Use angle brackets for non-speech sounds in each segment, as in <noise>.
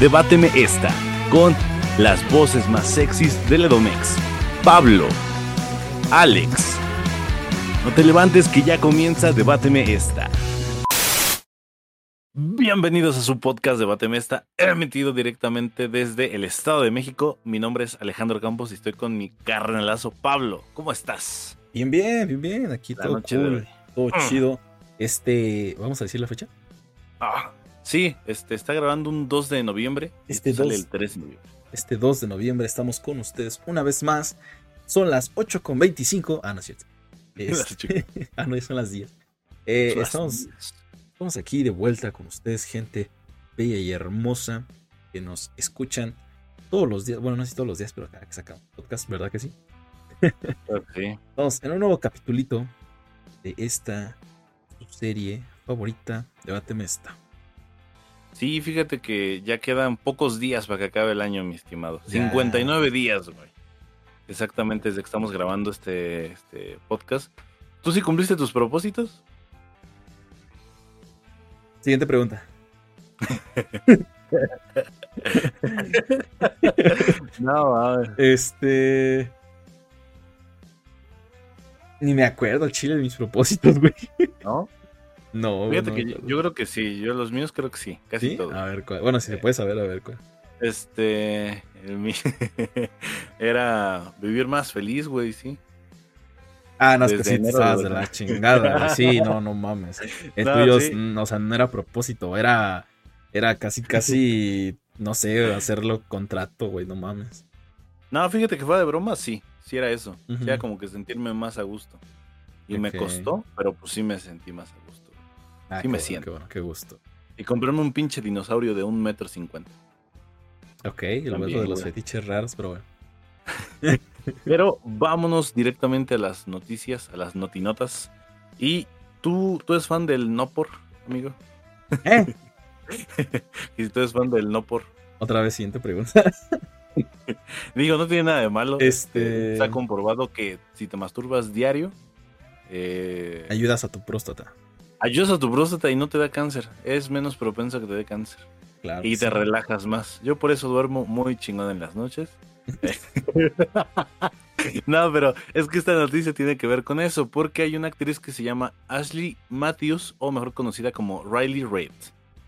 Debáteme esta, con las voces más sexys del Edomex. Pablo, Alex. No te levantes que ya comienza Debáteme esta. Bienvenidos a su podcast Debáteme esta, emitido directamente desde el Estado de México. Mi nombre es Alejandro Campos y estoy con mi carnalazo Pablo. ¿Cómo estás? Bien, bien, bien, bien. Aquí La todo cool, todo Mm. chido. Este, ¿vamos a decir la fecha? Ah, sí, este está grabando un 2 de noviembre. Este sale 2. el 3 de noviembre. Este 2 de noviembre estamos con ustedes una vez más. Son las 8.25. Ah, no es cierto. <laughs> Este- <laughs> ah, no, son las 10. Eh, Son las estamos, 10. estamos aquí de vuelta con ustedes, gente bella y hermosa que nos escuchan todos los días. Bueno, no sé si todos los días, pero cada que sacamos podcast, ¿verdad que sí? Ok. <laughs> Vamos en un nuevo capitulito de esta serie favorita. Debáteme esta. Sí, fíjate que ya quedan pocos días para que acabe el año, mi estimado. Ya. 59 días, güey. Exactamente desde que estamos grabando este, este podcast. ¿Tú sí cumpliste tus propósitos? Siguiente pregunta. <laughs> No, a ver. Este. Ni me acuerdo, chile, de mis propósitos, güey. ¿No? No, Fíjate no, que yo, creo que sí. Yo los míos creo que sí. Casi ¿Sí? todos. A ver, ¿cuál? bueno, si se puede saber, a ver cuál. Este. el mi- <laughs> era vivir más feliz, güey, sí. Ah, no, es que sí te estabas de la chingada, güey. Sí, no, <laughs> no mames. El No, tuyo, sí. mm, o sea, no era propósito, era. Era casi, casi. No sé, hacerlo contrato, güey, no mames. No, fíjate que fue de broma, sí. Sí era eso. Ujú. Era como que sentirme más a gusto. Y me costó, pero pues sí me sentí más a gusto. Ah, Sí qué me bueno, siento. Qué bueno, qué gusto. Y comprarme un pinche dinosaurio de un metro cincuenta. Ok, el También, vuelo de los fetiches raros, pero bueno. <laughs> Pero vámonos directamente a las noticias, a las notinotas. Y tú, tú eres fan del no por, amigo. ¿Eh? <laughs> Y si tú eres fan del no por. Otra vez, siguiente pregunta. <laughs> Digo, no tiene nada de malo. Este- Está comprobado que si te masturbas diario, eh, Ayudas a tu próstata. Ayudas a tu próstata y no te da cáncer. Es menos propenso a que te dé cáncer. Claro. y te relajas más. Yo por eso duermo muy chingón en las noches. <laughs> no, pero es que esta noticia tiene que ver con eso, porque hay una actriz que se llama Ashley Matthews, o mejor conocida como Riley Reid.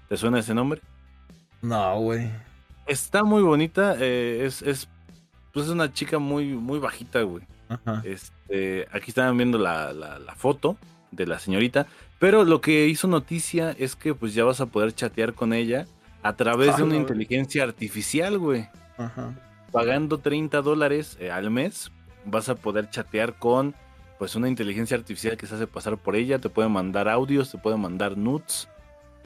¿Te suena ese nombre? No, güey. Está muy bonita, eh, es, es, pues es una chica muy, muy bajita, güey. Este, aquí estaban viendo la, la- la foto de la señorita, pero lo que hizo noticia es que pues ya vas a poder chatear con ella a través de una inteligencia artificial, güey. Ajá. Pagando 30 dólares eh, al mes, vas a poder chatear con pues una inteligencia artificial que se hace pasar por ella, te puede mandar audios, te puede mandar nudes,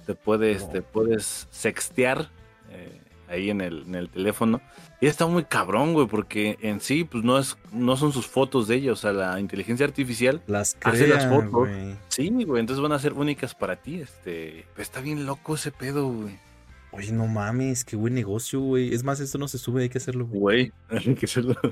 te puedes, No. te puedes sextear eh, ahí en el, en el teléfono. Y está muy cabrón, güey, porque en sí, pues no es, no son sus fotos de ella, o sea, la inteligencia artificial Las Hace las fotos. güey. Sí, güey, entonces van a ser únicas para ti, este, pero está bien loco ese pedo, güey. Oye, no mames, qué buen negocio, güey. Es más, esto no se sube, hay que hacerlo, güey. Güey, <laughs> hay que hacerlo. <laughs>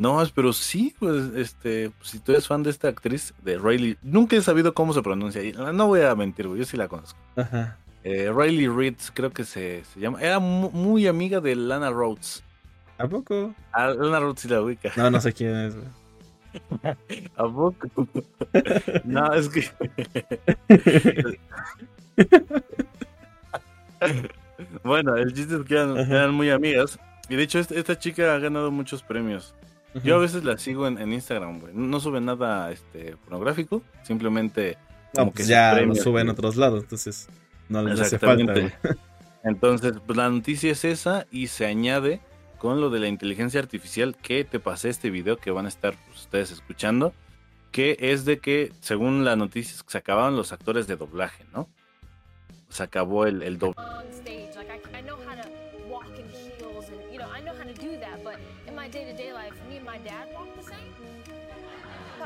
No, pero sí, pues, este, si tú eres fan de esta actriz, de Riley, nunca he sabido cómo se pronuncia, no voy a mentir, güey, yo sí la conozco. Ajá. Eh, Riley Reid, creo que se, se llama, era mu- muy amiga de Lana Rhodes. ¿A poco? A Lana Rhodes sí la ubica. No, no sé quién es. <laughs> ¿A poco? <laughs> no, es que... <laughs> bueno, el chiste es que eran, muy amigas. Y de hecho, esta, esta chica ha ganado muchos premios. Yo a veces la sigo en, en Instagram, güey. No sube nada este, pornográfico, simplemente No, como pues que ya lo sube en otros lados, entonces no les hace falta, güey. <laughs> Entonces, pues la noticia es esa y se añade con lo de la inteligencia artificial que te pasé este video que van a estar pues, ustedes escuchando, que es de que, según la noticia, se acababan los actores de doblaje, ¿no? Se acabó el, el doblaje.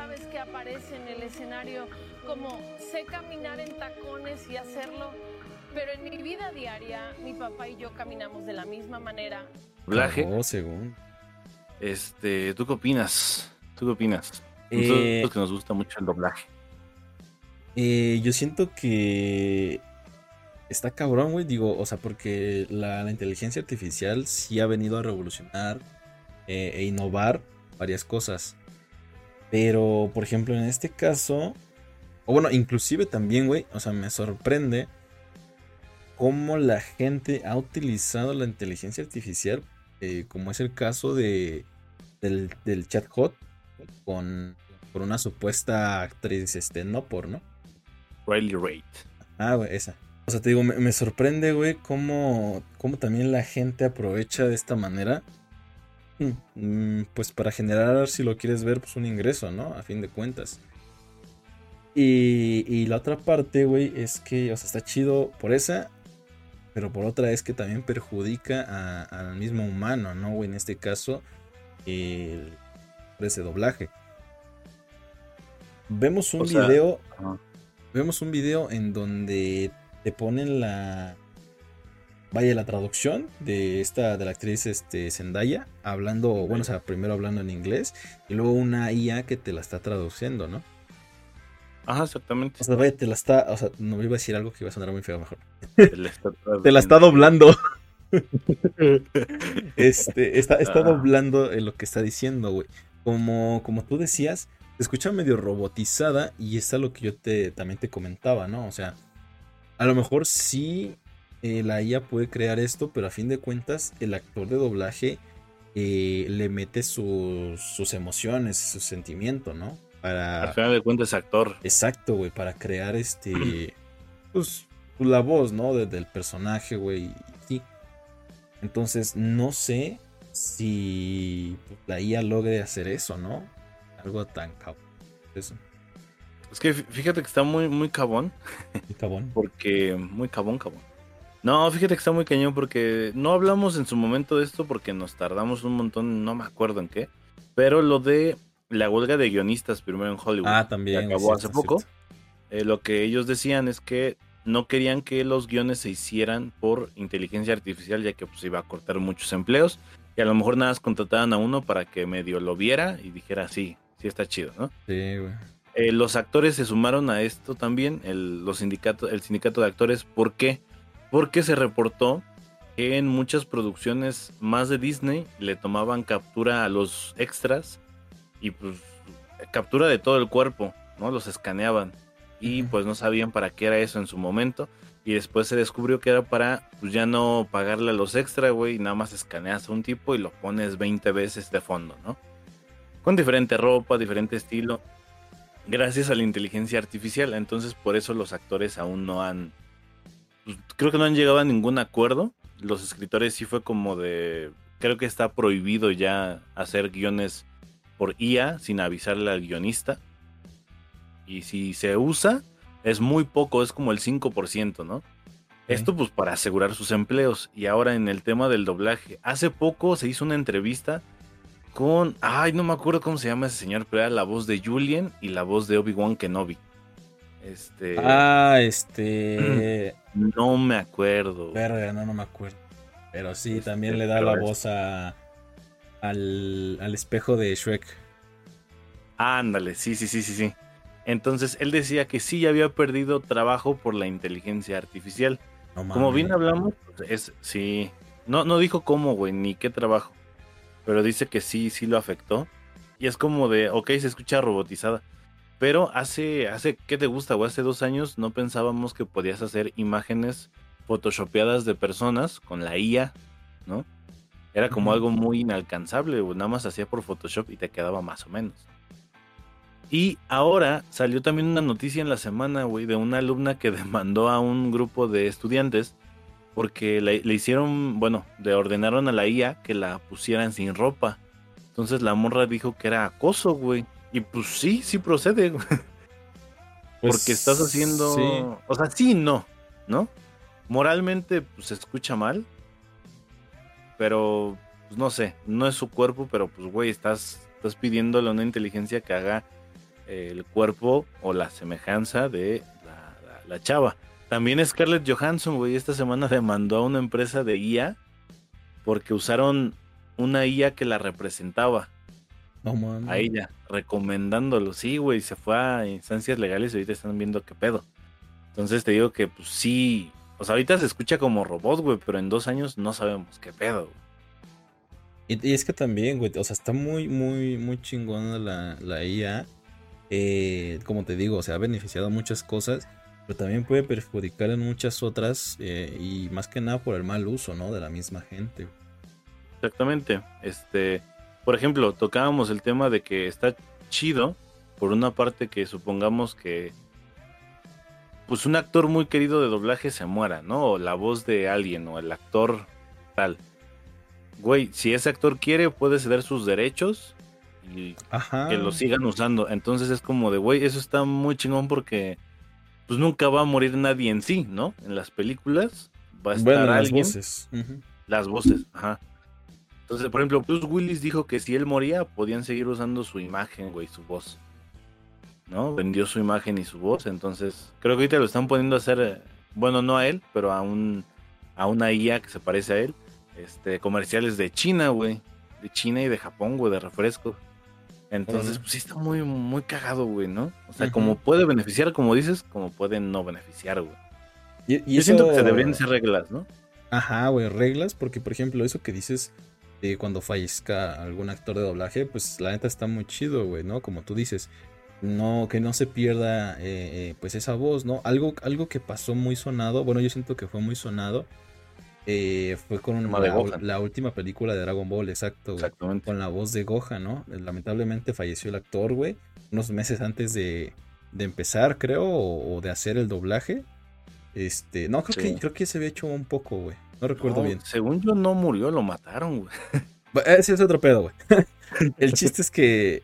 Sabes que aparece en el escenario como sé caminar en tacones y hacerlo, pero en mi vida diaria mi papá y yo caminamos de la misma manera. Cagó, según. Este, ¿tú qué opinas? ¿Tú qué opinas? Eh, Nosotros que nos gusta mucho el doblaje. Eh, yo siento que está cabrón, güey. Digo, o sea, porque la, la inteligencia artificial sí ha venido a revolucionar eh, e innovar varias cosas. Pero, por ejemplo, en este caso, o bueno, inclusive también, güey, o sea, me sorprende cómo la gente ha utilizado la inteligencia artificial, eh, como es el caso de, del, del chat hot, con, con una supuesta actriz, este, no por, ¿no? Riley Rate. Ah, güey, esa. O sea, te digo, me, me sorprende, güey, cómo, cómo también la gente aprovecha de esta manera. Mm, Pues para generar, si lo quieres ver, pues un ingreso, ¿no? A fin de cuentas. Y, y la otra parte, güey, es que, o sea, está chido por esa, pero por otra es que también perjudica al mismo humano, ¿no, güey? En este caso, el, ese doblaje. Vemos un O sea, video vemos un video en donde te ponen la vaya la traducción de esta de la actriz este Zendaya hablando bueno o sea primero hablando en inglés y luego una IA que te la está traduciendo no Ajá, exactamente. o sea vaya te la está o sea no iba a decir algo que iba a sonar muy feo mejor. Está te la está <laughs> doblando. <laughs> Este está, está Ah. doblando en lo que está diciendo güey. Como como tú decías se escucha medio robotizada y es lo que yo te también te comentaba no o sea a lo mejor sí eh, la IA puede crear esto, pero a fin de cuentas el actor de doblaje eh, le mete sus, sus emociones, su sentimiento, ¿no? Al Para... final de cuentas, actor. Exacto, güey, para crear este... <clears throat> Pues la voz, ¿no? de- del personaje, güey. Sí. Entonces, no sé si pues, la IA logre hacer eso, ¿no? Algo tan cabrón. Eso. Es que fí- fíjate que está muy, muy cabón. Y cabrón. <laughs> Porque. Muy cabón, cabón. No, fíjate que está muy cañón porque no hablamos en su momento de esto porque nos tardamos un montón, no me acuerdo en qué. Pero lo de la huelga de guionistas primero en Hollywood. Ah, también. que acabó cierto, hace poco. eh, lo que ellos decían es que no querían que los guiones se hicieran por inteligencia artificial, ya que pues iba a cortar muchos empleos. Y a lo mejor nada más contrataban a uno para que medio lo viera y dijera, sí, sí está chido, ¿no? Sí, güey. Eh, los actores se sumaron a esto también, el, los sindicatos, el sindicato de actores. ¿Por qué? Porque se reportó que en muchas producciones más de Disney le tomaban captura a los extras y pues captura de todo el cuerpo, ¿no? Los escaneaban y pues no sabían para qué era eso en su momento. Y después se descubrió que era para pues ya no pagarle a los extra, güey, y nada más escaneas a un tipo y lo pones 20 veces de fondo, ¿no? Con diferente ropa, diferente estilo gracias a la inteligencia artificial. Entonces, por eso los actores aún no han. Pues, creo que no han llegado a ningún acuerdo. Los escritores sí fue como de. Creo que está prohibido ya hacer guiones por IA sin avisarle al guionista. Y si se usa, es muy poco, es como el 5%, ¿no? Esto pues para asegurar sus empleos. Y ahora en el tema del doblaje. Hace poco se hizo una entrevista con. Ay, no me acuerdo cómo se llama ese señor, pero era la voz de Julien y la voz de Obi-Wan Kenobi. Este. Ah, este. <clears throat> No me acuerdo. Verga, no, no me acuerdo. Pero sí, Este, también le da la voz a. Al, al espejo de Shrek. Ándale, sí, sí, sí, sí, sí. Entonces él decía que sí ya había perdido trabajo por la inteligencia artificial. No. Como bien hablamos, es sí. No, no dijo cómo, güey, ni qué trabajo. Pero dice que sí, sí lo afectó. Y es como de, ok, se escucha robotizada. Pero hace, hace, ¿qué te gusta, güey? Hace dos años no pensábamos que podías hacer imágenes photoshopeadas de personas con la IA, ¿no? Era como algo muy inalcanzable. Nada más hacía por Photoshop y te quedaba más o menos. Y ahora salió también una noticia en la semana, güey, de una alumna que <laughs> demandó a un grupo de estudiantes porque le, le hicieron, bueno, le ordenaron a la IA que la pusieran sin ropa. Entonces la morra dijo que era acoso, güey. Y pues sí, sí procede. Pues, porque estás haciendo... sí. O sea, sí, no, ¿no? Moralmente, pues se escucha mal. Pero, pues no sé, no es su cuerpo, pero pues, güey, estás, estás pidiéndole a una inteligencia que haga eh, el cuerpo o la semejanza de la, la- la chava. También Scarlett Johansson, güey, esta semana demandó a una empresa de IA porque usaron una IA que la representaba No mames. a ella, recomendándolo. Sí, güey, se fue a instancias legales y ahorita están viendo qué pedo. Entonces te digo que, pues sí, O sea, ahorita se escucha como robot, güey, pero en dos años no sabemos qué pedo, güey. Y, y es que también, güey, o sea, está muy, muy, muy chingona la, la IA. Eh, como te digo, o sea, ha beneficiado muchas cosas, pero también puede perjudicar en muchas otras eh, y más que nada por el mal uso, ¿no? De la misma gente. Exactamente. Este, por ejemplo, tocábamos el tema de que está chido, por una parte que supongamos que pues un actor muy querido de doblaje se muera, ¿no? O la voz de alguien, o el actor tal. Güey, si ese actor quiere, puede ceder sus derechos y Ajá. que lo sigan usando. Entonces es como de, güey, eso está muy chingón porque pues nunca va a morir nadie en sí, ¿no? En las películas va a estar Bueno, las alguien. voces. Ujú. Las voces, ajá. Entonces, por ejemplo, Bruce Willis dijo que si él moría, podían seguir usando su imagen, güey, su voz. ¿No? Vendió su imagen y su voz. Entonces, creo que ahorita lo están poniendo a hacer, eh, bueno, no a él, pero a un a una IA que se parece a él. Este, comerciales de China, güey. De China y de Japón, güey, de refresco. Entonces, pues sí está muy, muy cagado, güey, ¿no? O sea, Ujú. como puede beneficiar, como dices, como puede no beneficiar, güey. Y, y Yo siento que se deberían hacer reglas, ¿no? Ajá, güey, reglas, porque por ejemplo, eso que dices de cuando fallezca algún actor de doblaje, pues la neta está muy chido, güey, ¿no? Como tú dices, no, que no se pierda eh, eh, pues esa voz, ¿no? Algo, algo que pasó muy sonado, bueno, yo siento que fue muy sonado, eh, fue con de la, la última película de Dragon Ball, exacto, güey, Exactamente. con la voz de Gohan, ¿no? Lamentablemente falleció el actor, güey, unos meses antes de, de empezar, creo, o, o de hacer el doblaje. Este, no, creo Sí. que creo que se había hecho un poco, güey. No recuerdo No, bien. Según yo no murió, lo mataron, güey. <laughs> Ese es otro pedo, güey. <laughs> El chiste es que,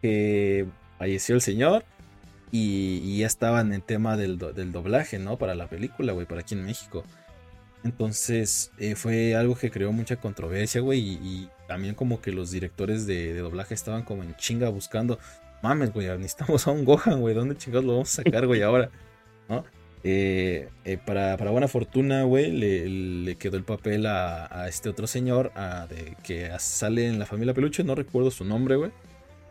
que falleció el señor y, y ya estaban en tema del, do- del doblaje, ¿no? Para la película, güey, para aquí en México. Entonces eh, fue algo que creó mucha controversia, güey, y, y también como que los directores de, de doblaje estaban como en chinga buscando, mames, güey, necesitamos a un Gohan, güey, ¿dónde chingados lo vamos a sacar, güey, ahora? ¿No? Eh, eh, para, para buena fortuna, güey, le, le quedó el papel a, a este otro señor a- de, que sale en la familia Peluche, no recuerdo su nombre, güey.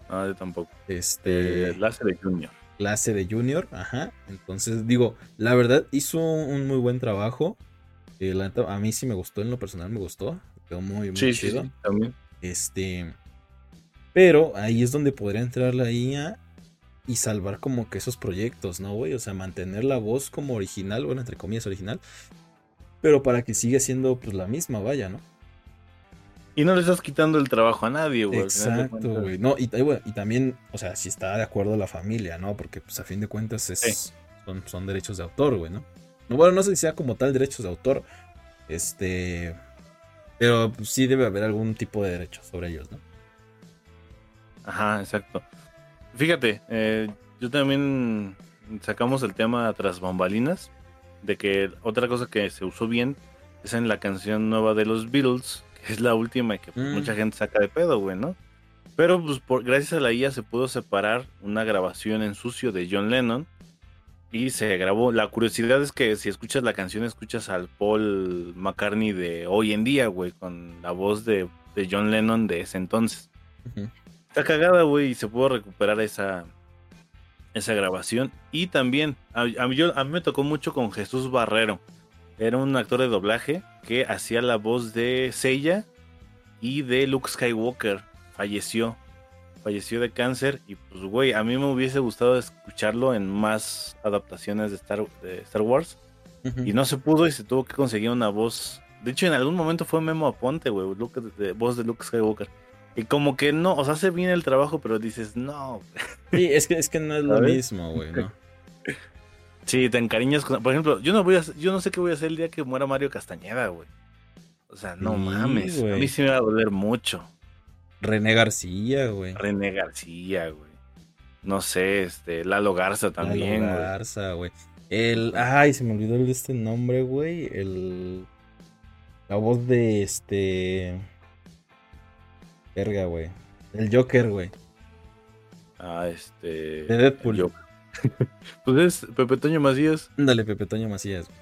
No, yo tampoco. Este, Eh, Láser de Junior. clase de Junior, ajá. Entonces, digo, la verdad hizo un muy buen trabajo. Eh, la a mí sí me gustó, en lo personal me gustó. Quedó muy, muy Sí, sí, chido. sí, también. Este. Pero ahí es donde podría entrar la IA y salvar como que esos proyectos, ¿no, güey? O sea, mantener la voz como original, bueno, entre comillas original. Pero para que siga siendo pues la misma, vaya, ¿no? Y no le estás quitando el trabajo a nadie, güey. Exacto, güey. No, y, y bueno, y también, o sea, si está de acuerdo la familia, ¿no? Porque pues a fin de cuentas es, Sí. son, son derechos de autor, güey, ¿no? No, bueno, no sé si sea como tal derechos de autor. Este. Pero pues, sí debe haber algún tipo de derecho sobre ellos, ¿no? Ajá, exacto. Fíjate, eh, yo también sacamos el tema tras bambalinas de que otra cosa que se usó bien es en la canción nueva de los Beatles, que es la última y que Mm. mucha gente saca de pedo, güey, ¿no? Pero pues por, gracias a la IA se pudo separar una grabación en sucio de John Lennon y se grabó. La curiosidad es que si escuchas la canción escuchas al Paul McCartney de hoy en día, güey, con la voz de, de John Lennon de ese entonces. Está cagada, güey, y se pudo recuperar esa, esa grabación. Y también, a, a mí, yo- a mí me tocó mucho con Jesús Barrero. Era un actor de doblaje que hacía la voz de Seiya y de Luke Skywalker. Falleció. Falleció de cáncer. Y pues, güey, a mí me hubiese gustado escucharlo en más adaptaciones de Star, de Star Wars. Y no se pudo y se tuvo que conseguir una voz. De hecho, en algún momento fue Memo Aponte, güey, voz de Luke Skywalker. Y como que no, o sea, hace bien el trabajo, pero dices, no. Sí, es que, es que no es lo ¿Sabes? mismo, güey, ¿no? Sí, te encariñas con. Por ejemplo, yo no voy a, yo no sé qué voy a hacer el día que muera Mario Castañeda, güey. O sea, no Sí, mames. A güey. mí sí me va a doler mucho. René García, güey. René García, güey. No sé, este, Lalo Garza también, Lalo. Garza, güey. El. Ay, se me olvidó el de este nombre, güey. El. La voz de este. Verga, güey. El Joker, güey. Ah, este. De Deadpool. yo. <laughs> pues es Pepe Toño Macías Ándale, Pepe Toño Macías. güey.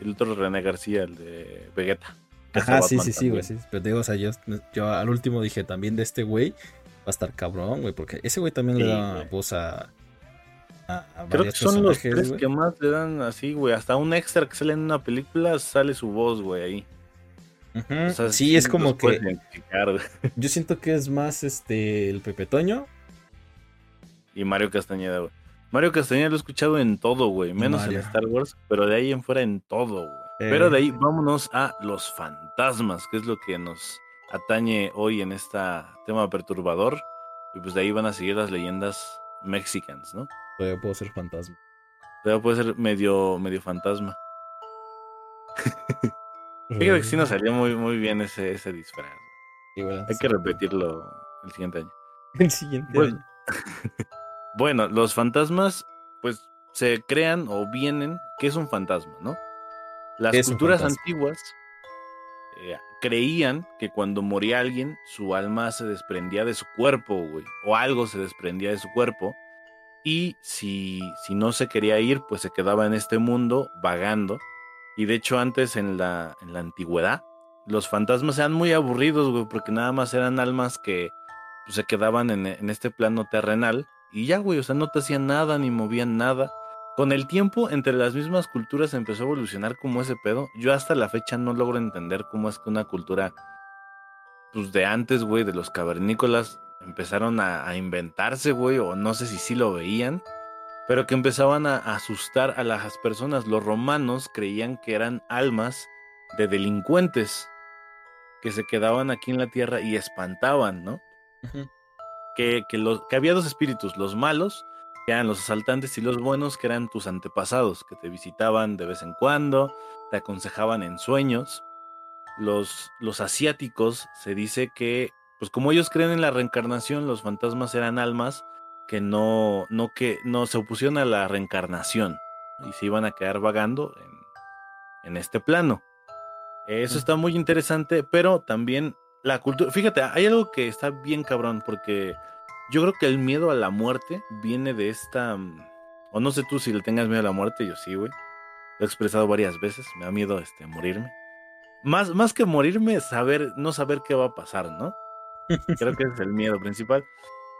el otro René García, el de Vegeta. Ajá, sí, Batman sí, sí, güey. Sí. Pero digo, o sea, yo, yo al último dije también de este güey. Va a estar cabrón, güey. Porque ese güey también le da güey. voz a. Creo que son los tres que más le dan así, güey. Hasta un extra que sale en una película sale su voz, güey, ahí. Sí, es como que. <laughs> Yo siento que es más este el Pepe Toño. Y Mario Castañeda, güey. Mario Castañeda lo he escuchado en todo, güey. Menos en Star Wars, pero de ahí en fuera en todo, güey. Pero de ahí vámonos a los fantasmas, que es lo que nos atañe hoy en este tema perturbador. Y pues de ahí van a seguir las leyendas mexicanas, ¿no? Todavía puedo ser fantasma. Todavía puede ser medio, medio fantasma. <laughs> Fíjate que sí nos salió muy, muy bien ese, ese disfraz. Hay que repetirlo el siguiente año. <laughs> El siguiente año. <laughs> bueno, los fantasmas, pues se crean o vienen. ¿Qué es un fantasma, no? Las culturas antiguas eh, creían que cuando moría alguien, su alma se desprendía de su cuerpo, güey, o algo se desprendía de su cuerpo, y si, si no se quería ir, pues se quedaba en este mundo vagando. Y de hecho, antes en la, en la antigüedad, los fantasmas eran muy aburridos, güey, porque nada más eran almas que pues, se quedaban en, en este plano terrenal, y ya, güey, o sea, no te hacían nada ni movían nada con el tiempo, entre las mismas culturas empezó a evolucionar como ese pedo. Yo hasta la fecha no logro entender cómo es que una cultura, pues de antes, güey, de los cavernícolas, empezaron a, inventarse, güey, o no sé si sí lo veían, pero que empezaban a, asustar a las personas. Los romanos creían que eran almas de delincuentes que se quedaban aquí en la tierra y espantaban, ¿no? que, que, los, que había dos espíritus, los malos que eran los asaltantes y los buenos, que eran tus antepasados, que te visitaban de vez en cuando, te aconsejaban en sueños. Los, los asiáticos se dice que, pues como ellos creen en la reencarnación, los fantasmas eran almas que no, no, que, no se opusieron a la reencarnación y se iban a quedar vagando en, en este plano. Eso está muy interesante, pero también la cultura. Fíjate, hay algo que está bien cabrón, porque yo creo que el miedo a la muerte viene de esta. Mm, o no sé tú si le tengas miedo a la muerte, yo sí, güey. Lo he expresado varias veces, me da miedo este, morirme. Más, más que morirme, saber, no saber qué va a pasar, ¿no? <laughs> Creo que ese es el miedo principal.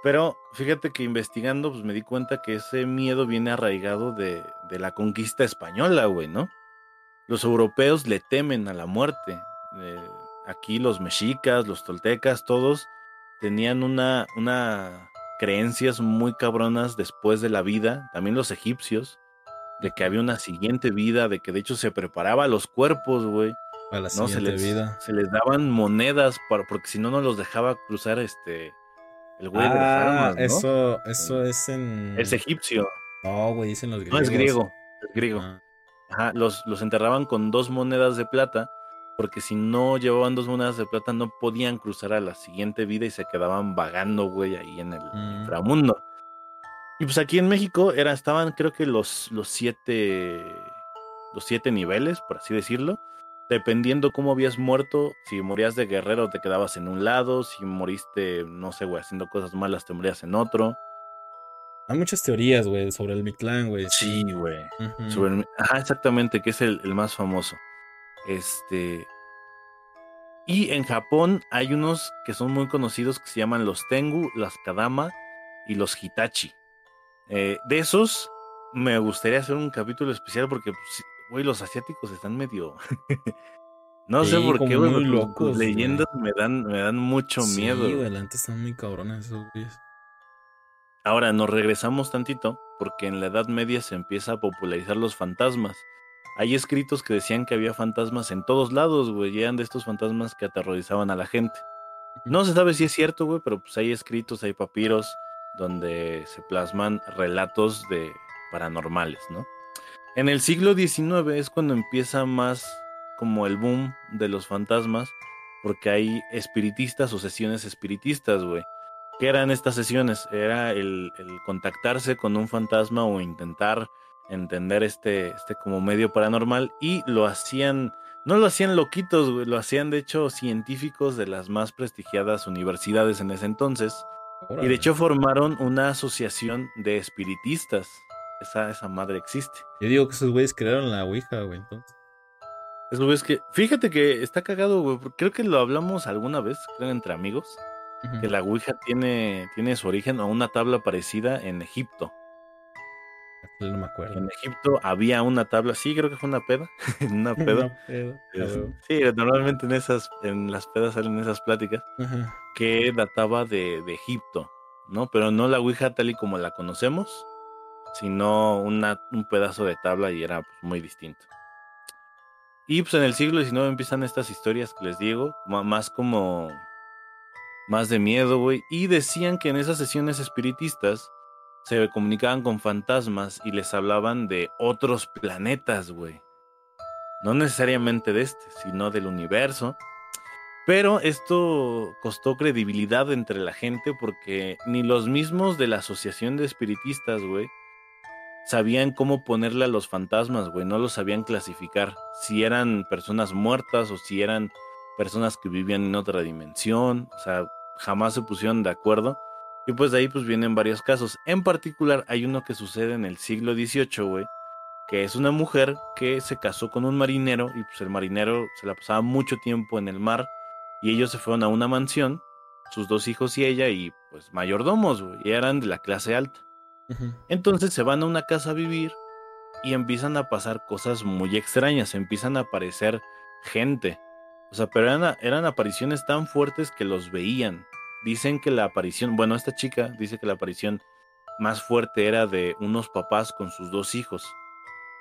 Pero fíjate que investigando, pues me di cuenta que ese miedo viene arraigado de, de la conquista española, güey, ¿no? Los europeos le temen a la muerte. Eh, aquí los mexicas, los toltecas, todos tenían una, una creencias muy cabronas después de la vida, también los egipcios, de que había una siguiente vida, de que de hecho se preparaba los cuerpos, güey. Para la siguiente se les, vida. Se les daban monedas para, porque si no, no los dejaba cruzar este el güey de las ah, armas, Eso, eso es en. Es egipcio. No, güey, dicen los griegos. No, es griego. Es griego. Ah. Ajá, los, los enterraban con dos monedas de plata porque si no llevaban dos monedas de plata no podían cruzar a la siguiente vida y se quedaban vagando, güey, ahí en el mm. inframundo. Y pues aquí en México era, estaban creo que los, los siete los siete niveles, por así decirlo, dependiendo cómo habías muerto, si morías de guerrero te quedabas en un lado, si moriste, no sé, güey, haciendo cosas malas te morías en otro. Hay muchas teorías, güey, sobre el Mictlán, güey. Sí, güey. Ajá, exactamente, que es el, el más famoso. Este. Y en Japón hay unos que son muy conocidos que se llaman los Tengu, las Kadama y los Hitachi. Eh, de esos me gustaría hacer un capítulo especial porque, pues, güey, los asiáticos están medio. <laughs> no sé por qué, güey. Locos, leyendas me dan, me dan mucho miedo. Sí, adelante están muy cabrones esos güeyes. Ahora nos regresamos tantito porque en la Edad Media se empieza a popularizar los fantasmas hay escritos que decían que había fantasmas en todos lados, güey, y eran de estos fantasmas que aterrorizaban a la gente. No se sabe si es cierto, güey, pero pues hay escritos, hay papiros donde se plasman relatos de paranormales, ¿no? En el siglo XIX es cuando empieza más como el boom de los fantasmas, porque hay espiritistas o sesiones espiritistas, güey. ¿Qué eran estas sesiones? Era el, el contactarse con un fantasma o intentar entender este, este como medio paranormal y lo hacían, no lo hacían loquitos, lo hacían de hecho científicos de las más prestigiadas universidades en ese entonces. Y de hecho formaron una asociación de espiritistas. Esa, esa madre existe. Yo digo que esos güeyes crearon la Ouija, güey, entonces. Esos güeyes que, fíjate que está cagado, güey, creo que lo hablamos alguna vez, creo entre amigos, que la Ouija tiene, tiene su origen a una tabla parecida en Egipto. no me acuerdo. En Egipto había una tabla, sí, creo que fue una peda, <laughs> una peda. Una sí, normalmente en esas, en las pedas salen esas pláticas Ajá. que databa de, de Egipto, ¿no? Pero no la Ouija tal y como la conocemos, sino un pedazo de tabla y era pues, muy distinto. Y pues en el siglo XIX empiezan estas historias que les digo, más como más de miedo, güey, y decían que en esas sesiones espiritistas se comunicaban con fantasmas y les hablaban de otros planetas, güey. No necesariamente de este, sino del universo. Pero esto costó credibilidad entre la gente porque ni los mismos de la Asociación de Espiritistas, güey, sabían cómo ponerle a los fantasmas, güey, no los sabían clasificar. Si eran personas muertas o si eran personas que vivían en otra dimensión, o sea, jamás se pusieron de acuerdo. Y pues de ahí pues vienen varios casos. En particular hay uno que sucede en el siglo XVIII, güey, que es una mujer que se casó con un marinero y pues el marinero se la pasaba mucho tiempo en el mar y ellos se fueron a una mansión, sus dos hijos y ella y pues mayordomos, güey, y eran de la clase alta. Entonces se van a una casa a vivir y empiezan a pasar cosas muy extrañas, empiezan a aparecer gente. O sea, pero eran, eran apariciones tan fuertes que los veían. Dicen que la aparición, bueno, esta chica dice que la aparición más fuerte era de unos papás con sus dos hijos,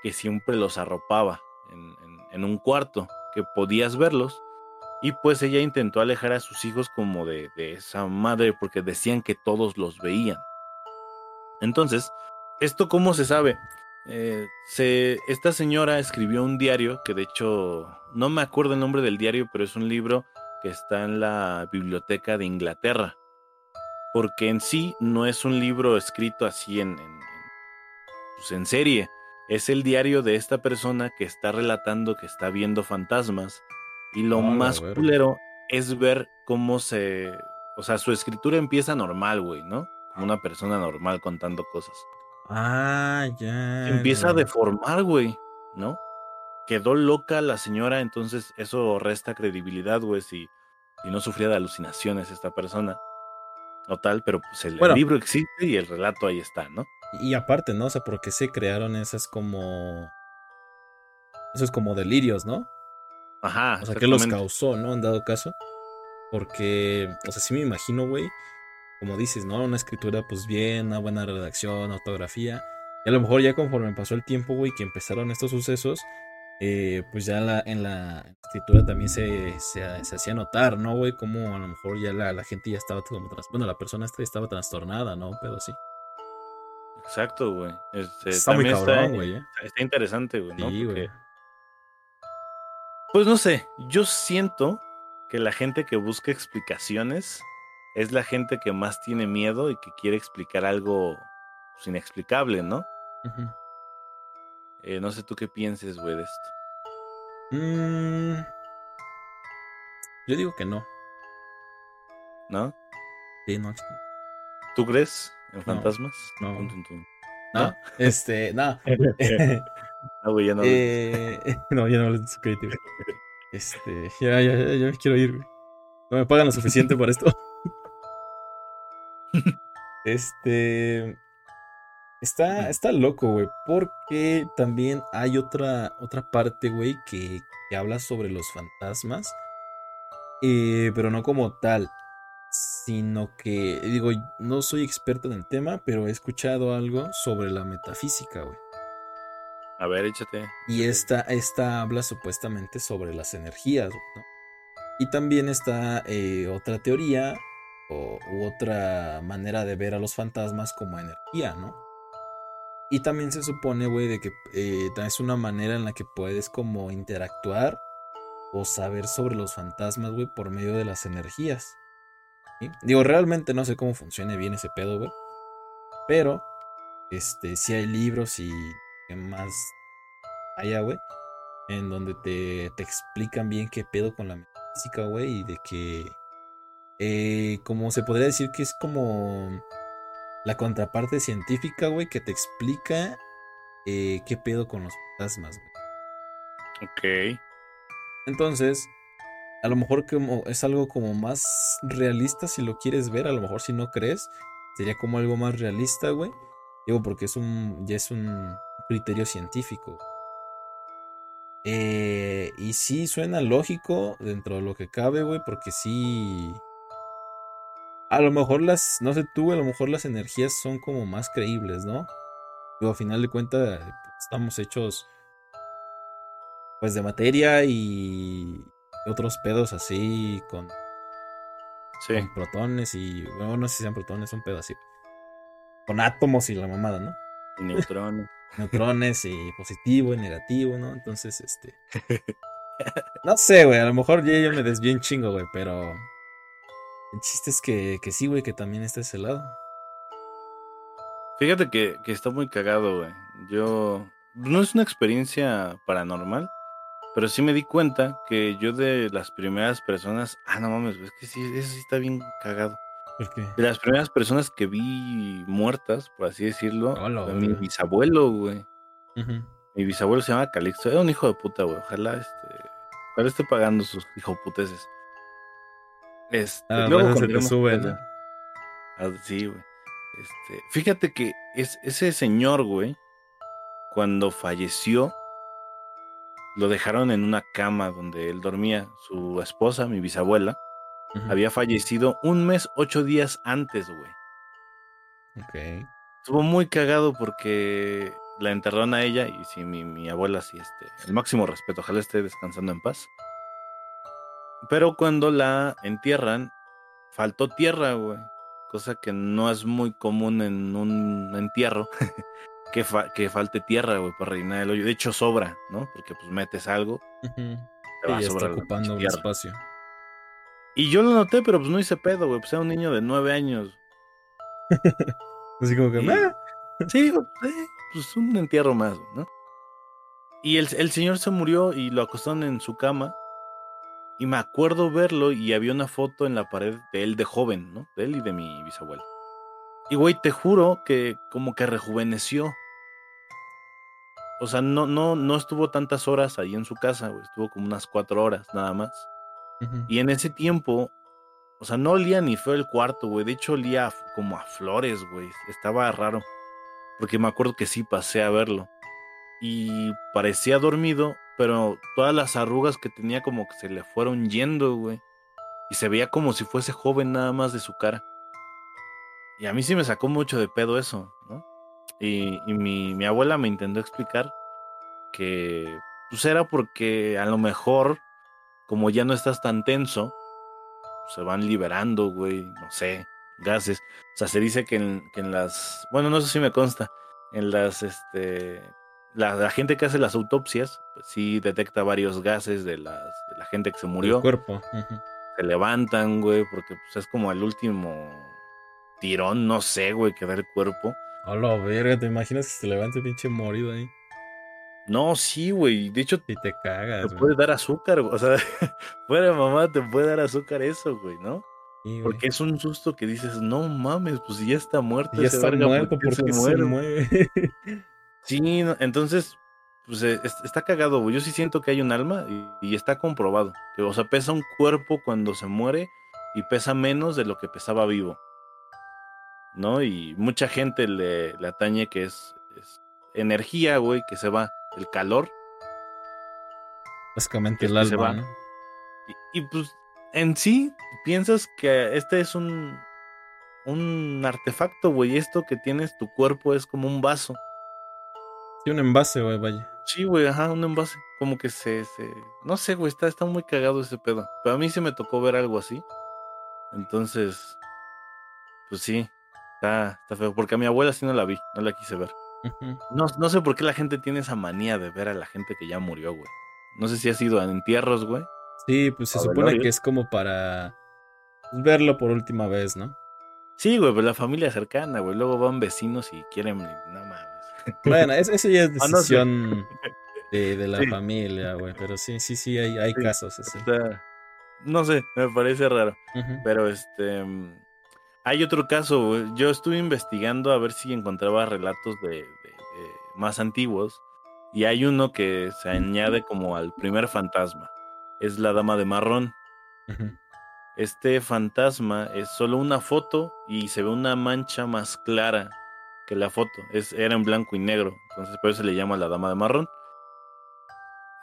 que siempre los arropaba en, un cuarto, que podías verlos. Y pues ella intentó alejar a sus hijos como de esa madre porque decían que todos los veían. Entonces, ¿esto cómo se sabe? Eh, se, esta señora escribió un diario, que de hecho no me acuerdo el nombre del diario, pero es un libro que está en la biblioteca de Inglaterra. Porque en sí no es un libro escrito así en, en, pues, en serie. Es el diario de esta persona que está relatando que está viendo fantasmas. Y lo Ah, más culero es ver cómo se... O sea, su escritura empieza normal, güey, ¿no? Como una persona normal contando cosas Ah, ya. se empieza a deformar, güey, ¿no? Quedó loca la señora, entonces eso resta credibilidad, güey, si, si no sufría de alucinaciones esta persona. O tal, pero pues el, libro existe y el relato ahí está, ¿no? Y aparte, ¿no? O sea, ¿por qué se crearon esas como. Esos como delirios, ¿no? Ajá. O sea, ¿qué los causó, no? En dado caso. Porque, o sea, sí me imagino, güey. Como dices, ¿no? Una escritura, pues bien, una buena redacción, ortografía. Y a lo mejor ya conforme pasó el tiempo, güey, que empezaron estos sucesos, eh, pues ya la, en la escritura también se, se, se hacía notar, ¿no, güey? Como a lo mejor ya la, la gente ya estaba como... Bueno, la persona estaba trastornada, ¿no? Pero sí. Exacto, güey. Este, Está muy cabrón, güey, ¿eh? Está interesante, güey, ¿no? Sí, Porque, güey. Pues no sé, yo siento que la gente que busca explicaciones es la gente que más tiene miedo y que quiere explicar algo pues, inexplicable, ¿no? Eh, no sé tú qué pienses, güey, de esto. Mm, yo digo que no. ¿No? Sí, no. ¿Tú crees en No, fantasmas? no. No, ¿No? este, no. <laughs> No, güey, ya no. Eh, <laughs> no, ya no su crédito. Este, ya, ya, ya, ya me quiero ir, güey. No me pagan lo suficiente por esto. Este. Está, está loco, güey. Porque también hay otra, otra parte, güey, que, que habla sobre los fantasmas. eh, pero no como tal. Sino que, digo, no soy experto en el tema, pero he escuchado algo sobre la metafísica, güey. A ver, échate. Y esta, esta habla supuestamente sobre las energías, ¿no? Y también está eh, otra teoría u otra manera de ver a los fantasmas como energía, ¿no? Y también se supone, güey, de que eh, es una manera en la que puedes como interactuar o saber sobre los fantasmas, güey, por medio de las energías. Digo, realmente no sé cómo funcione bien ese pedo, güey. Pero, este, sí hay libros y más allá, güey, en donde te, te explican bien qué pedo con la metafísica, güey, y de que, eh, como se podría decir que es como la contraparte científica, güey, que te explica eh, qué pedo con los fantasmas, güey. Ok. Entonces, a lo mejor como es algo como más realista si lo quieres ver, a lo mejor si no crees, sería como algo más realista, güey. Digo, porque es un, ya es un criterio científico. Eh, y sí suena lógico dentro de lo que cabe, güey, porque sí. A lo mejor las, no sé tú, a lo mejor las energías son como más creíbles, ¿no? Pero a final de cuentas estamos hechos pues de materia y otros pedos así con, Sí. con protones y bueno, no sé si sean protones, son pedos así. Con átomos y la mamada, ¿no? Y neutrones. <laughs> neutrones y positivo y negativo, ¿no? Entonces, este. <laughs> No sé, güey. A lo mejor ya yo me desvié un chingo, güey, pero. El chiste es que, que sí, güey, que también está ese lado. Fíjate que, que está muy cagado, güey. Yo. No es una experiencia paranormal, pero sí me di cuenta que yo de las primeras personas. Ah, no mames, güey, es que sí, eso sí está bien cagado. ¿Por qué? De las primeras personas que vi muertas, por así decirlo, Hola, fue mi bisabuelo, güey. Mi bisabuelo se llama Calixto. Era un hijo de puta, güey. Ojalá este. Ojalá esté pagando sus hijoputeces. Este, Ah, luego se te contaremos sube, cosas. ¿no? Ah, sí, güey. Este, fíjate que es, ese señor, güey, cuando falleció, lo dejaron en una cama donde él dormía. Su esposa, mi bisabuela, había fallecido un mes, ocho días antes, güey. Ok. Estuvo muy cagado porque la enterraron a ella y sí, mi, mi abuela sí, este, el máximo respeto, ojalá esté descansando en paz. Pero cuando la entierran, faltó tierra, güey. Cosa que no es muy común en un entierro. <laughs> que, fa- que falte tierra, güey, para rellenar el hoyo. De hecho, sobra, ¿no? Porque pues metes algo, te va está ocupando un tierra. espacio. Y yo lo noté, pero pues no hice pedo, güey. Pues era un niño de nueve años. <laughs> Así como que. Sí. "Meh". Sí, güey, eh, pues un entierro más, ¿no? Y el, el señor se murió y lo acostaron en su cama. Y me acuerdo verlo y había una foto en la pared de él de joven, ¿no? De él y de mi bisabuela. Y güey, te juro que como que rejuveneció. O sea, no, no, no estuvo tantas horas ahí en su casa, güey. Estuvo como unas cuatro horas nada más. Y en ese tiempo, o sea, no olía ni feo el cuarto, güey. De hecho, olía como a flores, güey. Estaba raro. Porque me acuerdo que sí pasé a verlo. Y parecía dormido, pero todas las arrugas que tenía como que se le fueron yendo, güey. Y se veía como si fuese joven nada más de su cara. Y a mí sí me sacó mucho de pedo eso, ¿no? Y, mi abuela me intentó explicar que pues era porque a lo mejor, como ya no estás tan tenso, se van liberando, güey, no sé, gases. O sea, se dice que en, que en las, bueno, no sé si me consta, en las, este, la, la gente que hace las autopsias, pues sí detecta varios gases de, las, de la gente que se El murió. cuerpo. Ujú. Se levantan, güey, porque pues es como el último tirón, no sé, güey, que da el cuerpo. Hola, verga, ¿te imaginas que se levante pinche morido ahí? No, sí, güey, de hecho Y te te cagas, güey. puede dar azúcar, güey. o sea, <laughs> fuera mamá te puede dar azúcar eso, güey, ¿no? Sí, güey. Porque es un susto que dices, no mames, pues ya está muerto Ya ese está verga, muerto, ¿por qué porque se se muere? mueve? <laughs> Sí, no, entonces, pues eh, es- está cagado, güey. Yo sí siento que hay un alma y, y está comprobado. Que, o sea, pesa un cuerpo cuando se muere y pesa menos de lo que pesaba vivo. ¿No? Y mucha gente le, le atañe que es, es energía, güey, que se va. El calor. Básicamente el que se alma, va. ¿no? Y, y, pues, en sí, piensas que este es un, un artefacto, güey. Esto que tienes, tu cuerpo es como un vaso. Sí, un envase, güey, vaya. Sí, güey, ajá, un envase. Como que se, se... No sé, güey, está, está muy cagado ese pedo. Pero a mí sí me tocó ver algo así. Entonces, pues sí, está, está feo. Porque a mi abuela sí no la vi, no la quise ver. No, no sé por qué la gente tiene esa manía de ver a la gente que ya murió, güey. No sé si ha sido en entierros, güey. Sí, pues se A supone velorio. que es como para pues, verlo por última vez, ¿no? Sí, güey, pero la familia cercana, güey. Luego van vecinos y quieren... No mames. Bueno, es- eso ya es Ah, no sé. decisión de, de la Sí. familia, güey. Pero sí, sí, sí, hay, hay Sí. casos así. No sé, me parece raro. Pero este. Hay otro caso, güey. Yo estuve investigando a ver si encontraba relatos de, de- de más antiguos. Y hay uno que se añade como al primer fantasma. Es la dama de marrón. Este fantasma es solo una foto y se ve una mancha más clara que la foto. Es, era en blanco y negro. Entonces por eso se le llama la dama de marrón.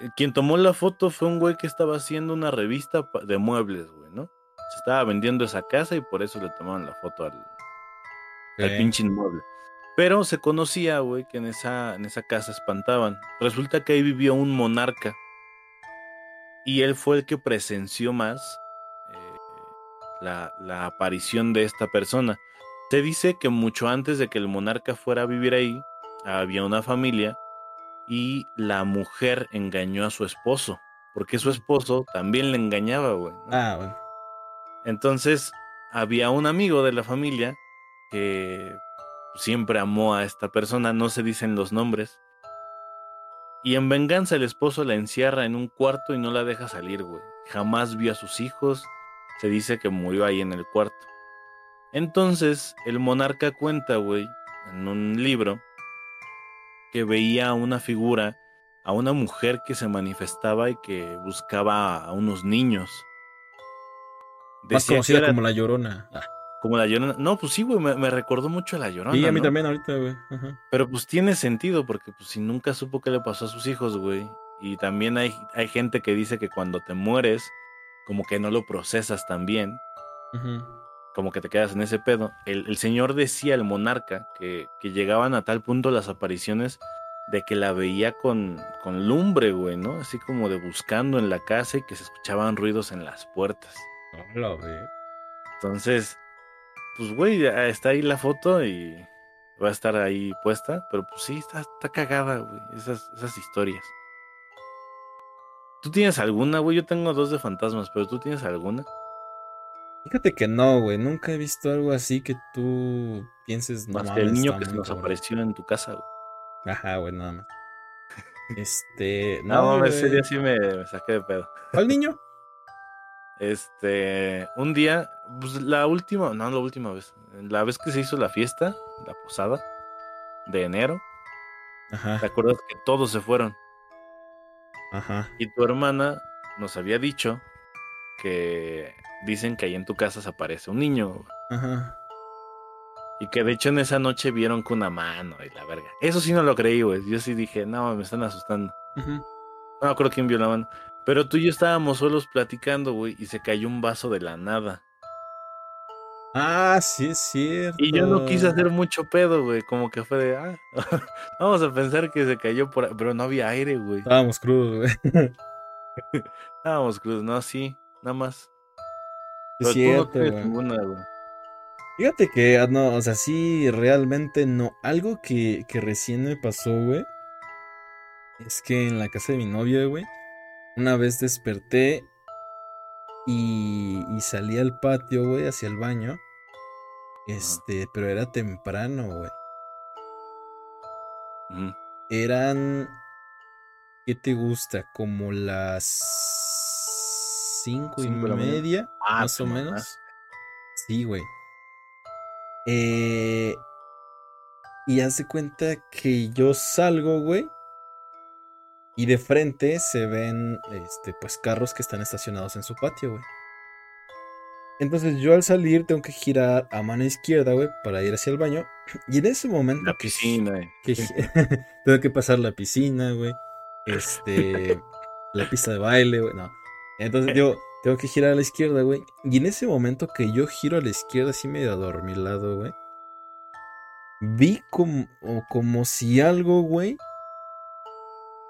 Eh, Quien tomó la foto fue un güey que estaba haciendo una revista de muebles, güey, ¿no? Se estaba vendiendo esa casa y por eso le tomaron la foto al, al pinche inmueble. Pero se conocía, güey, que en esa, en esa casa espantaban. Resulta que ahí vivió un monarca. Y él fue el que presenció más eh, la, la aparición de esta persona. Se dice que mucho antes de que el monarca fuera a vivir ahí, había una familia y la mujer engañó a su esposo. Porque su esposo también le engañaba, güey. ¿no? Ah, bueno. Entonces, había un amigo de la familia que siempre amó a esta persona, no se dicen los nombres. Y en venganza el esposo la encierra en un cuarto y no la deja salir, güey. Jamás vio a sus hijos, se dice que murió ahí en el cuarto. Entonces, el monarca cuenta, güey, en un libro, que veía a una figura, a una mujer que se manifestaba y que buscaba a unos niños. Más Decía conocida era como la llorona. Ah, como la Llorona. No, pues sí, güey, me, me recordó mucho a la Llorona. y a mí ¿no? también ahorita, güey. Pero pues tiene sentido, porque pues si nunca supo qué le pasó a sus hijos, güey. Y también hay, hay gente que dice que cuando te mueres, como que no lo procesas tan bien. Como que te quedas en ese pedo. El, el señor decía, el monarca, que, que llegaban a tal punto las apariciones de que la veía con, con lumbre, güey, ¿no? Así como de buscando en la casa y que se escuchaban ruidos en las puertas. Hola, güey. Entonces, pues, güey, está ahí la foto y va a estar ahí puesta. Pero pues sí, está, está cagada, güey, esas, esas historias. ¿Tú tienes alguna, güey? Yo tengo dos de fantasmas, pero ¿tú tienes alguna? Fíjate que no, güey. Nunca he visto algo así que tú pienses. No Más que el niño que se nos cabrón". apareció en tu casa, güey. Ajá, güey, nada más. Este. <laughs> No, No, ese día sí me, me saqué de pedo. ¿Cuál niño? Este, un día, pues la última, no, la última vez, la vez que se hizo la fiesta, la posada de enero, ¿te Ajá, acuerdas que todos se fueron? ajá. Y tu hermana nos había dicho que dicen que ahí en tu casa se aparece un niño. Ajá. Y que de hecho en esa noche vieron con una mano y la verga. Eso sí no lo creí, güey. Yo sí dije, no, me están asustando. ujú. No me acuerdo quién vio la mano. Pero tú y yo estábamos solos platicando, güey, y se cayó un vaso de la nada. Ah, sí, es cierto. Y yo no quise hacer mucho pedo, güey. Como que fue de, ah, <laughs> vamos a pensar que se cayó por. Pero no había aire, güey. Estábamos crudos, güey. <laughs> Estábamos cruz, no, sí, nada más. Pero tú no cierto, tienes güey. ninguna, güey. Fíjate que, ah, no, o sea, sí, realmente no. Algo que, que recién me pasó, güey. Es que en la casa de mi novia, güey. Una vez desperté y, y salí al patio, güey, hacia el baño. Este, pero era temprano, güey. Eran. ¿Qué te gusta? Como las cinco y Cinco media, Ah, más te o menos. Sí, güey. Eh, y hace cuenta que yo salgo, güey. Y de frente se ven, este, pues carros que están estacionados en su patio, güey. Entonces yo al salir tengo que girar a mano izquierda, güey, para ir hacia el baño. Y en ese momento La piscina. eh. que <laughs> tengo que pasar la piscina, güey. Este, <laughs> la pista de baile, güey. No. Entonces yo tengo que girar a la izquierda, güey. Y en ese momento que yo giro a la izquierda, así medio adormilado, güey. Vi como, como si algo, güey,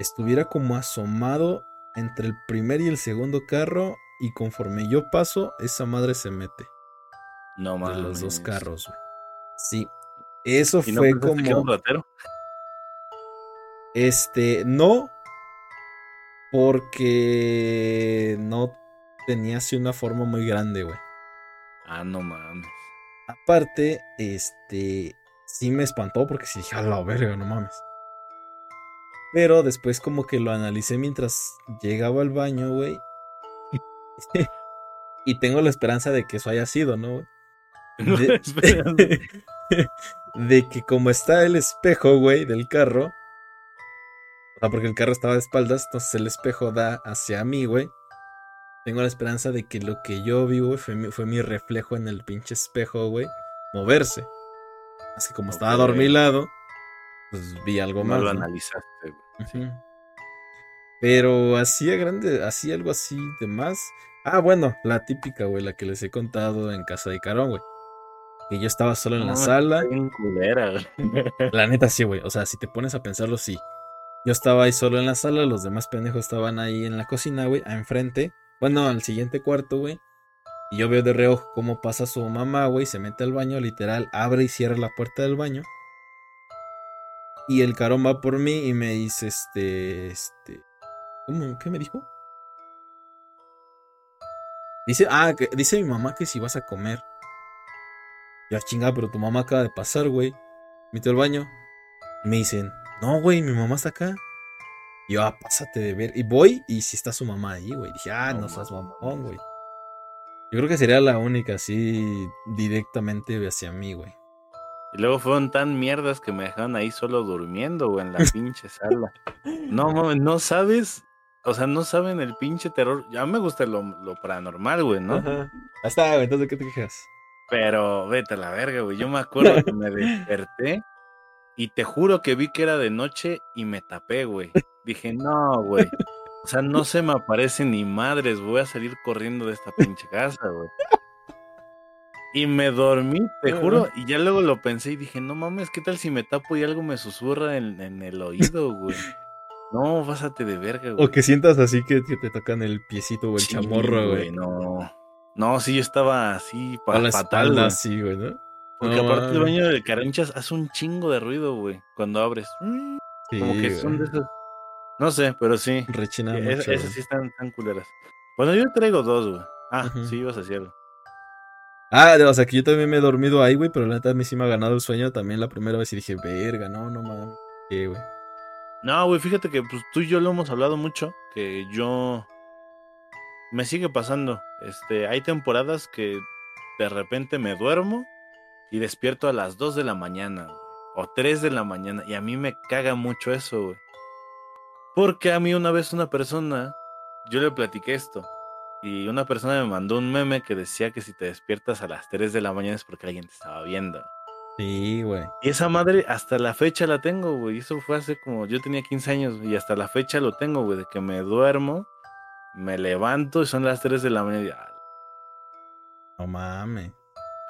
estuviera como asomado entre el primer y el segundo carro. Y conforme yo paso, esa madre se mete No de mames. los dos carros, güey. Sí. Eso ¿Y no fue pensaste que era como. un ratero? Este, no. Porque no tenía así una forma muy grande, güey. Ah, no mames. Aparte, este, sí me espantó porque sí dije, a la verga, no mames. Pero después como que lo analicé mientras llegaba al baño, güey. <laughs> y tengo la esperanza de que eso haya sido, ¿no? güey? <laughs> De, <laughs> de que como está el espejo, güey, del carro. Sea, porque el carro estaba de espaldas, entonces el espejo da hacia mí, güey. Tengo la esperanza de que lo que yo vi, güey, fue mi, fue mi reflejo en el pinche espejo, güey, moverse. Así que como Ok. estaba dormilado, pues vi algo No más. lo ¿no? analizaste, güey. Pero así a grande, así algo así de más. Ah, bueno, la típica, güey, la que les he contado en casa de Carón, güey. Que yo estaba solo en la No, sala. culera. La neta sí, güey. O sea, si te pones a pensarlo, sí. Yo estaba ahí solo en la sala, los demás pendejos estaban ahí en la cocina, güey, enfrente. Bueno, al siguiente cuarto, güey. Y yo veo de reojo cómo pasa su mamá, güey, se mete al baño, literal, abre y cierra la puerta del baño. Y el carón va por mí y me dice, este, este... ¿Cómo? ¿Qué me dijo? Dice, ah, que, dice mi mamá que si vas a comer. Ya chingada, pero tu mamá acaba de pasar, güey. Metió al baño. Me dicen, no, güey, mi mamá está acá. Y yo, ah, pásate de ver. Y voy y si está su mamá ahí, güey. Dije, ah, no, No seas mamón, güey. Yo creo que sería la única, así, directamente hacia mí, güey. Y luego fueron tan mierdas que me dejaron ahí solo durmiendo, güey, en la <laughs> pinche sala. No mames, no sabes. O sea, no saben el pinche terror. Ya me gusta lo, lo paranormal, güey, ¿no? Ajá. Está, güey, entonces, ¿qué te quejas? Pero vete a la verga, güey. Yo me acuerdo <laughs> que me desperté y te juro que vi que era de noche y me tapé, güey. Dije, no, güey. O sea, no se me aparecen ni madres. Voy a salir corriendo de esta pinche casa, güey. Y me dormí, te juro, y ya luego lo pensé y dije, no mames, ¿qué tal si me tapo y algo me susurra en, en el oído, güey? No, pásate de verga, güey. O que sientas así que, que te tocan el piecito o el Sí, chamorro, güey. No. No, sí, yo estaba así A pa- la fatal, espalda, güey. así, güey, ¿no? Porque No aparte el baño de Caranchas hace un chingo de ruido, güey, cuando abres. Sí, Como que son de esas. No sé, pero sí. Rechina Es- mucho. esas sí están tan culeras. Bueno, yo traigo dos, güey. Ah, sí, ibas a hacerlo. Ah, o sea que yo también me he dormido ahí, güey, pero la neta a mí sí me ha ganado el sueño también la primera vez y dije, verga, no, no mames. ¿Qué, güey? No, güey, fíjate que pues, tú y yo lo hemos hablado mucho, que yo me sigue pasando. Este, hay temporadas que de repente me duermo y despierto a las 2 de la mañana, güey, o 3 de la mañana, y a mí me caga mucho eso, güey. Porque a mí una vez una persona, yo le platiqué esto, y una persona me mandó un meme que decía que si te despiertas a las 3 de la mañana es porque alguien te estaba viendo. Sí, güey. Y esa madre hasta la fecha la tengo, güey. Eso fue hace como, yo tenía 15 años y hasta la fecha lo tengo, güey. De que me duermo, me levanto y son las 3 de la mañana. y, ah, No mames.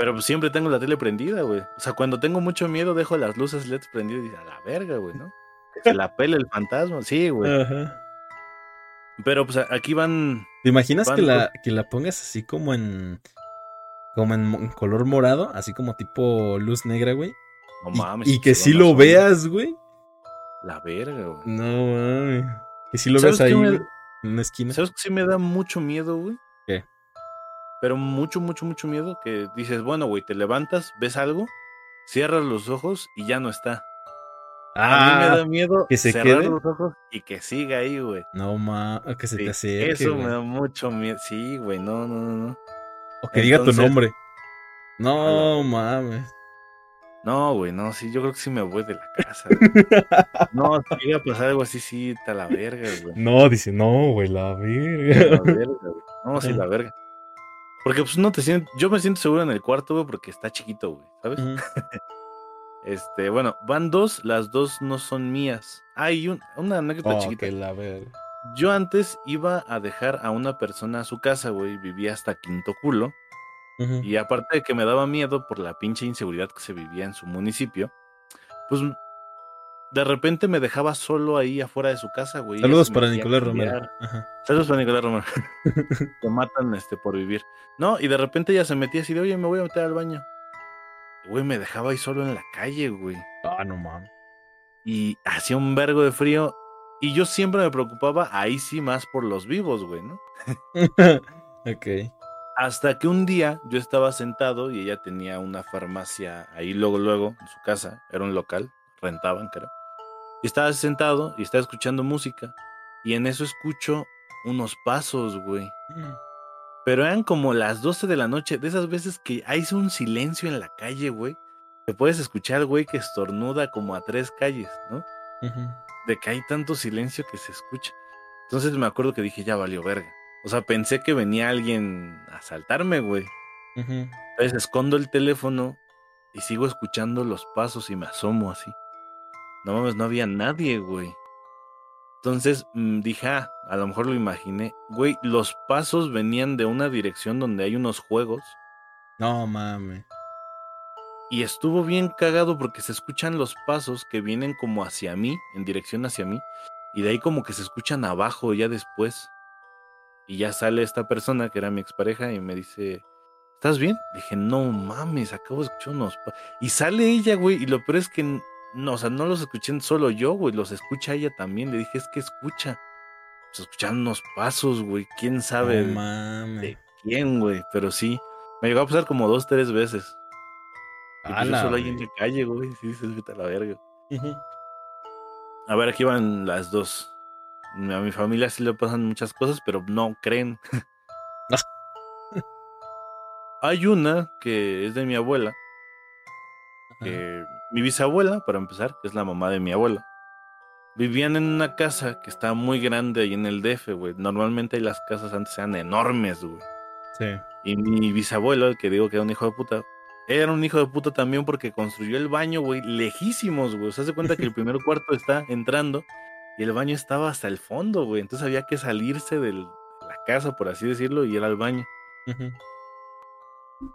Pero pues siempre tengo la tele prendida, güey. O sea, cuando tengo mucho miedo dejo las luces LEDs prendidas y digo, a la verga, güey, ¿no? Que se la <laughs> pele el fantasma. Sí, güey. Ajá. Pero pues aquí van... ¿Te imaginas que la, que la pongas así como en. como en, color morado? Así como tipo luz negra, güey. No mames. y, que sí lo sombra. veas, güey. La verga, güey. No mames. Que sí lo ¿Sabes ves ahí, me- en una esquina. ¿Sabes que sí me da mucho miedo, güey? Pero mucho, mucho, mucho miedo que dices, bueno, güey, te levantas, ves algo, cierras los ojos y ya no está. a mí me da miedo Ah, ¿que se cerrar quede? los ojos y que siga ahí, güey. No mames. Que se Sí, te acerque. Eso güey. me da mucho miedo. Sí, güey, no, no, no, no. O que diga tu nombre. No mames. No, güey, no, sí, yo creo que sí me voy de la casa. güey. <laughs> no, si llega a pasar algo así, sí, está la verga, güey. No, dice, no, güey, la La verga. verga, güey. No, sí, la <laughs> verga. Porque pues no te sientes, yo me siento seguro en el cuarto, güey, porque está chiquito, güey, ¿sabes? <laughs> Este, bueno, van dos, las dos no son mías. Hay un, una anécdota Oh, chiquita. que la. Yo antes iba a dejar a una persona a su casa, güey, vivía hasta quinto culo. Y aparte de que me daba miedo por la pinche inseguridad que se vivía en su municipio, pues de repente me dejaba solo ahí afuera de su casa, güey. Saludos para Nicolás. Romero. Ajá. Saludos para Nicolás Romero. <laughs> Te matan este por vivir. No, y de repente ella se metía así de, oye, me voy a meter al baño. Güey, me dejaba ahí solo en la calle, güey. Ah, no mames. Y hacía un vergo de frío. Y yo siempre me preocupaba ahí sí más por los vivos, güey, ¿no? <laughs> ok. Hasta que un día yo estaba sentado y ella tenía una farmacia ahí luego, luego, en su casa. Era un local, rentaban, creo. Y estaba sentado y estaba escuchando música. Y en eso escucho unos pasos, güey. Pero eran como las 12 de la noche, de esas veces que hay un silencio en la calle, güey. Te puedes escuchar, güey, que estornuda como a tres calles, ¿no? De que hay tanto silencio que se escucha. Entonces me acuerdo que dije, ya valió verga. O sea, pensé que venía alguien a asaltarme, güey. Ujú. Entonces escondo el teléfono y sigo escuchando los pasos y me asomo así. No mames, no había nadie, güey. Entonces mm, dije, ah, a lo mejor lo imaginé. Güey, los pasos venían de una dirección donde hay unos juegos. No mames. Y estuvo bien cagado porque se escuchan los pasos que vienen como hacia mí, en dirección hacia mí. Y de ahí como que se escuchan abajo ya después. Y ya sale esta persona que era mi expareja y me dice, ¿estás bien? Dije, no mames, acabo de escuchar unos pasos. Y sale ella, güey. Y lo peor es que no, o sea, no los escuché solo yo, güey, los escucha ella también. Le dije, es que escucha. Se escuchan unos pasos, güey. ¿Quién sabe mames. de quién, güey? Pero sí. Me llegó a pasar como dos, tres veces. Y A pues solo ahí en la calle, güey. Sí, se vete a la verga. A ver, aquí van las dos. A mi familia sí le pasan muchas cosas, pero no creen. <laughs> Hay una que es de mi abuela, Ajá. Mi bisabuela, para empezar, que es la mamá de mi abuela, vivían en una casa que está muy grande ahí en el DF, güey. Normalmente las casas antes eran enormes, güey. Sí. Y mi bisabuelo, el que digo que era un hijo de puta, era un hijo de puta también porque construyó el baño, güey, lejísimos, güey. O sea, se cuenta que el primer cuarto está entrando y el baño estaba hasta el fondo, güey. Entonces había que salirse de la casa, por así decirlo, y ir al baño.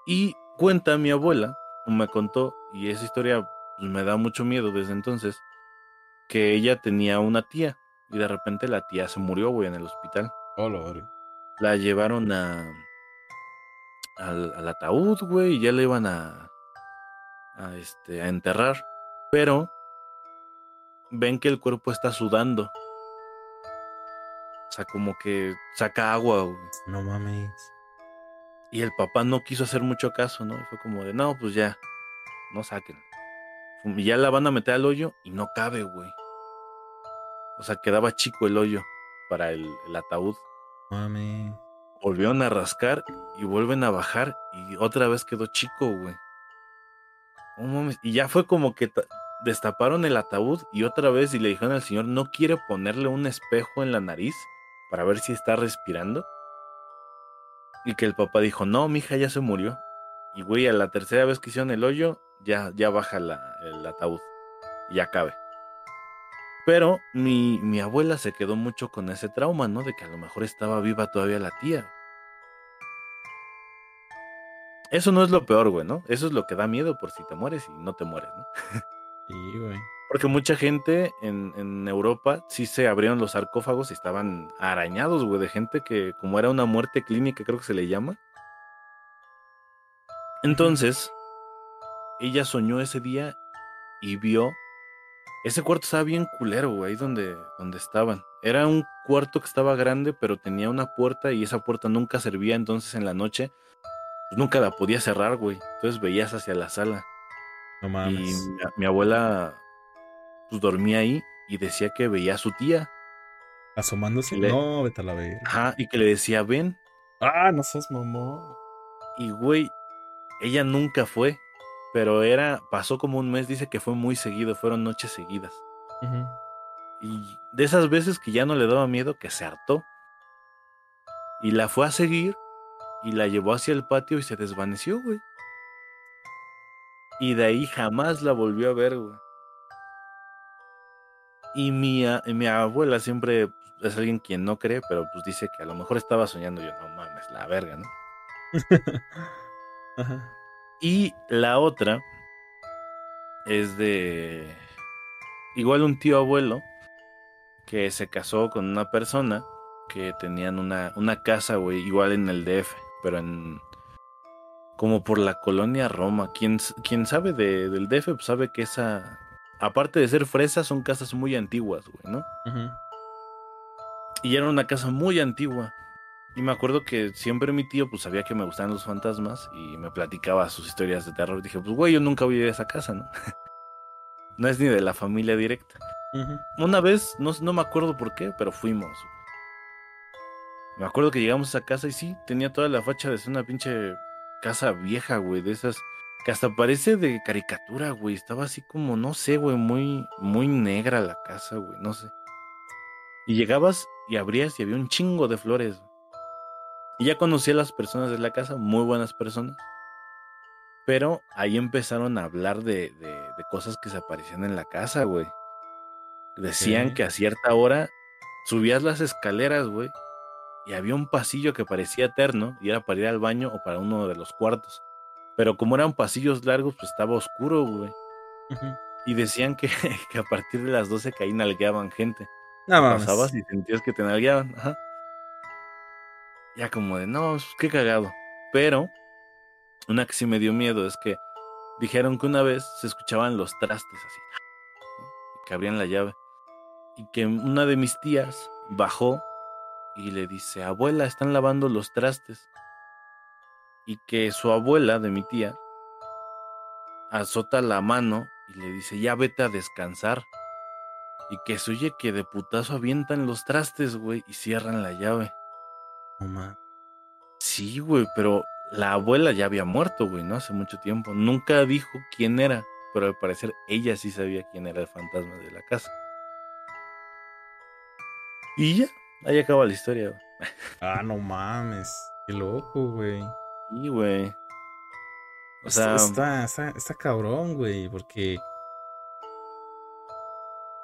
Y cuenta mi abuela, me contó, y esa historia pues, me da mucho miedo desde entonces, que ella tenía una tía y de repente la tía se murió, güey, en el hospital. Oh, la. La llevaron a al, al ataúd, güey, y ya le iban a, a este a enterrar, pero ven que el cuerpo está sudando. O sea, como que saca agua, güey. No mames. Y el papá no quiso hacer mucho caso, ¿no? Y fue como de, no, pues ya, no saquen. Y ya la van a meter al hoyo y no cabe, güey. O sea, quedaba chico el hoyo para el, el ataúd. Mames. Volvieron a rascar y vuelven a bajar y otra vez quedó chico, güey. Mames. Y ya fue como que ta- destaparon el ataúd y otra vez y le dijeron al señor, ¿no quiere ponerle un espejo en la nariz para ver si está respirando? Y que el papá dijo, no, mi hija ya se murió. Y güey, a la tercera vez que hicieron el hoyo, ya, ya baja la- el ataúd. Y ya cabe. Pero mi, mi abuela se quedó mucho con ese trauma, ¿no? De que a lo mejor estaba viva todavía la tía. Eso no es lo peor, güey, ¿no? Eso es lo que da miedo por si te mueres y no te mueres, ¿no? Sí, güey. Porque mucha gente en, en Europa sí se abrieron los sarcófagos y estaban arañados, güey, de gente que, como era una muerte clínica, creo que se le llama. Entonces, ella soñó ese día y vio. Ese cuarto estaba bien culero, güey, ahí donde, donde estaban. Era un cuarto que estaba grande, pero tenía una puerta y esa puerta nunca servía. Entonces, en la noche, pues, nunca la podía cerrar, güey. Entonces veías hacia la sala. No Y mames. mi, mi abuela pues dormía ahí y decía que veía a su tía. ¿Asomándose? le- No, vete a la verga. Ajá, y que le decía, ven. Ah, no seas mamón. Y güey, ella nunca fue. Pero era, pasó como un mes, dice que fue muy seguido, fueron noches seguidas. Y de esas veces que ya no le daba miedo, que se hartó. Y la fue a seguir y la llevó hacia el patio y se desvaneció, güey. Y de ahí jamás la volvió a ver, güey. Y mi, a- mi abuela siempre es alguien quien no cree, pero pues dice que a lo mejor estaba soñando yo, no mames, la verga, ¿no? <laughs> Ajá. Y la otra es de igual un tío abuelo que se casó con una persona que tenían una, una casa, güey, igual en el DF, pero en como por la colonia Roma. Quien, quien sabe de, del DF pues sabe que esa, aparte de ser fresas, son casas muy antiguas, güey, ¿no? Y era una casa muy antigua. Y me acuerdo que siempre mi tío pues sabía que me gustaban los fantasmas y me platicaba sus historias de terror. Dije, pues güey, yo nunca voy a ir a esa casa, ¿no? <laughs> no es ni de la familia directa. Una vez, no, no me acuerdo por qué, pero fuimos. güey. Me acuerdo que llegamos a esa casa y sí, tenía toda la facha de ser una pinche casa vieja, güey, de esas que hasta parece de caricatura, güey. Estaba así como, no sé, güey, muy, muy negra la casa, güey, no sé. Y llegabas y abrías y había un chingo de flores. Y ya conocí a las personas de la casa, muy buenas personas. Pero ahí empezaron a hablar de, de, de cosas que se aparecían en la casa, güey. Decían que a cierta hora subías las escaleras, güey, y había un pasillo que parecía eterno y era para ir al baño o para uno de los cuartos. Pero como eran pasillos largos, pues estaba oscuro, güey. Y decían que, <laughs> que a partir de las 12 que ahí nalgueaban gente. No. Pasabas y sentías que te nalgueaban. Ajá. Ya como de, no, pues, qué cagado. Pero, una que sí me dio miedo es que dijeron que una vez se escuchaban los trastes así. ¿no? Que abrían la llave. Y que una de mis tías bajó y le dice, abuela, están lavando los trastes. Y que su abuela de mi tía azota la mano y le dice, ya vete a descansar. Y que se oye que de putazo avientan los trastes, güey, y cierran la llave. No mames. Sí, güey, pero la abuela ya había muerto, güey, ¿no? Hace mucho tiempo. Nunca dijo quién era, pero al parecer ella sí sabía quién era el fantasma de la casa. Y ya, ahí acaba la historia, güey. Ah, no mames. Qué loco, güey. Y, güey. O sea, está, está, está cabrón, güey, porque.